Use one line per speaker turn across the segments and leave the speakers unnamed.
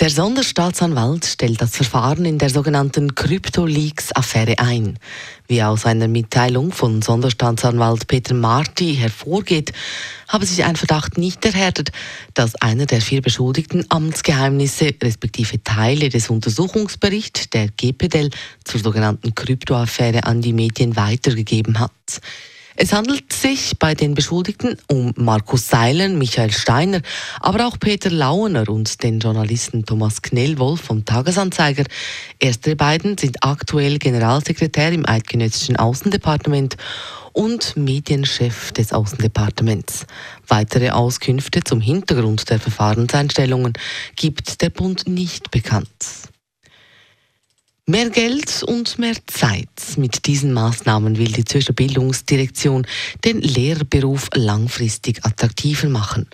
Der Sonderstaatsanwalt stellt das Verfahren in der sogenannten CryptoLeaks-Affäre ein. Wie aus einer Mitteilung von Sonderstaatsanwalt Peter Marti hervorgeht, habe sich ein Verdacht nicht erhärtet, dass einer der vier Beschuldigten Amtsgeheimnisse respektive Teile des Untersuchungsberichts der GPDL zur sogenannten Kryptoaffäre an die Medien weitergegeben hat. Es handelt sich bei den Beschuldigten um Markus Seiler, Michael Steiner, aber auch Peter Launer und den Journalisten Thomas Knellwolf vom Tagesanzeiger. Erstere beiden sind aktuell Generalsekretär im Eidgenössischen Außendepartement und Medienchef des Außendepartements. Weitere Auskünfte zum Hintergrund der Verfahrenseinstellungen gibt der Bund nicht bekannt. Mehr Geld und mehr Zeit. Mit diesen Maßnahmen will die Zürcher Bildungsdirektion den Lehrberuf langfristig attraktiver machen.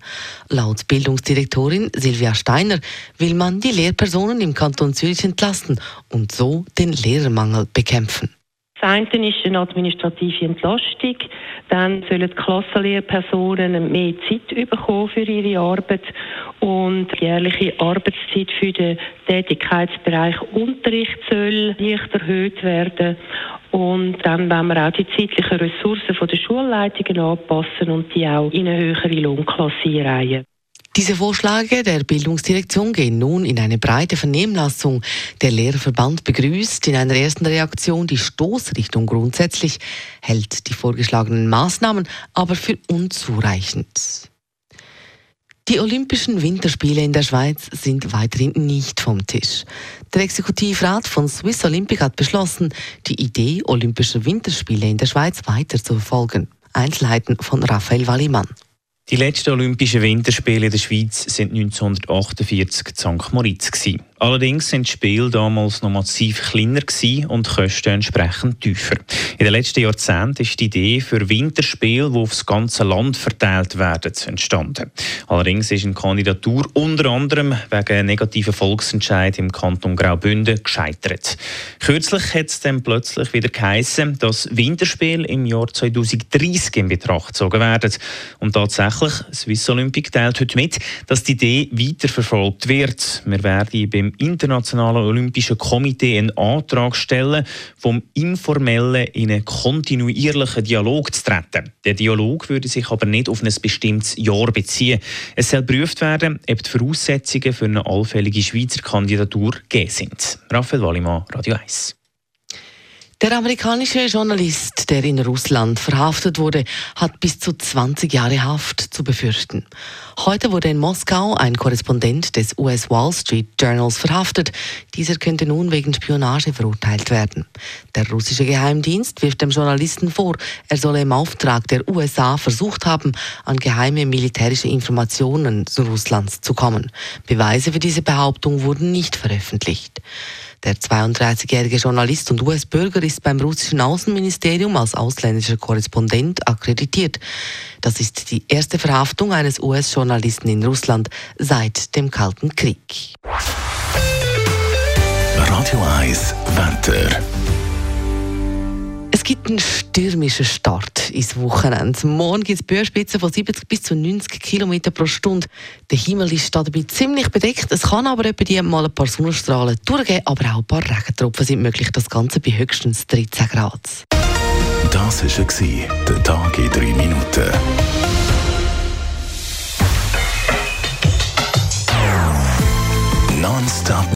Laut Bildungsdirektorin Silvia Steiner will man die Lehrpersonen im Kanton Zürich entlasten und so den Lehrermangel bekämpfen.
Das eine ist eine administrative Entlastung. Dann sollen die Klassenlehrpersonen mehr Zeit bekommen für ihre Arbeit und die jährliche Arbeitszeit für den Tätigkeitsbereich Unterricht soll leicht erhöht werden. Und dann wollen wir auch die zeitlichen Ressourcen der Schulleitungen anpassen und die auch in eine höhere Lohnklasse einreihen.
Diese Vorschläge der Bildungsdirektion gehen nun in eine breite Vernehmlassung. Der Lehrerverband begrüßt in einer ersten Reaktion die Stoßrichtung grundsätzlich, hält die vorgeschlagenen Maßnahmen aber für unzureichend. Die Olympischen Winterspiele in der Schweiz sind weiterhin nicht vom Tisch. Der Exekutivrat von Swiss Olympic hat beschlossen, die Idee Olympischer Winterspiele in der Schweiz weiter zu verfolgen. Einzelheiten von Raphael Wallimann.
Die letzten Olympischen Winterspiele in der Schweiz sind 1948 in St. Moritz. Allerdings sind die Spiele damals noch massiv kleiner und die Kosten entsprechend tiefer. In den letzten Jahrzehnten ist die Idee für Winterspiele, die aufs ganze Land verteilt werden, entstanden. Allerdings ist eine Kandidatur unter anderem wegen negativen Volksentscheid im Kanton Graubünden gescheitert. Kürzlich hat es dann plötzlich wieder geheißen, dass Winterspiele im Jahr 2030 in Betracht gezogen werden. Und tatsächlich, Swiss Olympic teilt heute mit, dass die Idee weiterverfolgt wird. Wir werden beim Internationalen Olympischen Komitee einen Antrag stellen, vom informellen in einen kontinuierlichen Dialog zu treten. Der Dialog würde sich aber nicht auf ein bestimmtes Jahr beziehen. Es soll geprüft werden, ob die Voraussetzungen für eine allfällige Schweizer Kandidatur gegeben sind. Raphael Wallimann, Radio 1.
Der amerikanische Journalist, der in Russland verhaftet wurde, hat bis zu 20 Jahre Haft zu befürchten. Heute wurde in Moskau ein Korrespondent des US Wall Street Journals verhaftet. Dieser könnte nun wegen Spionage verurteilt werden. Der russische Geheimdienst wirft dem Journalisten vor, er solle im Auftrag der USA versucht haben, an geheime militärische Informationen zu Russlands zu kommen. Beweise für diese Behauptung wurden nicht veröffentlicht. Der 32-jährige Journalist und US-Bürger ist beim russischen Außenministerium als ausländischer Korrespondent akkreditiert. Das ist die erste Verhaftung eines US-Journalisten in Russland seit dem Kalten Krieg.
Radio 1 Wetter
gibt einen stürmischen Start ins Wochenende. Morgen gibt es Böenspitzen von 70 bis zu 90 km pro Stunde. Der Himmel ist dabei ziemlich bedeckt. Es kann aber etwa mal ein paar Sonnenstrahlen durchgehen, aber auch ein paar Regentropfen sind möglich. Das Ganze bei höchstens 13 Grad.
Das war der Tag in drei Minuten. Nonstop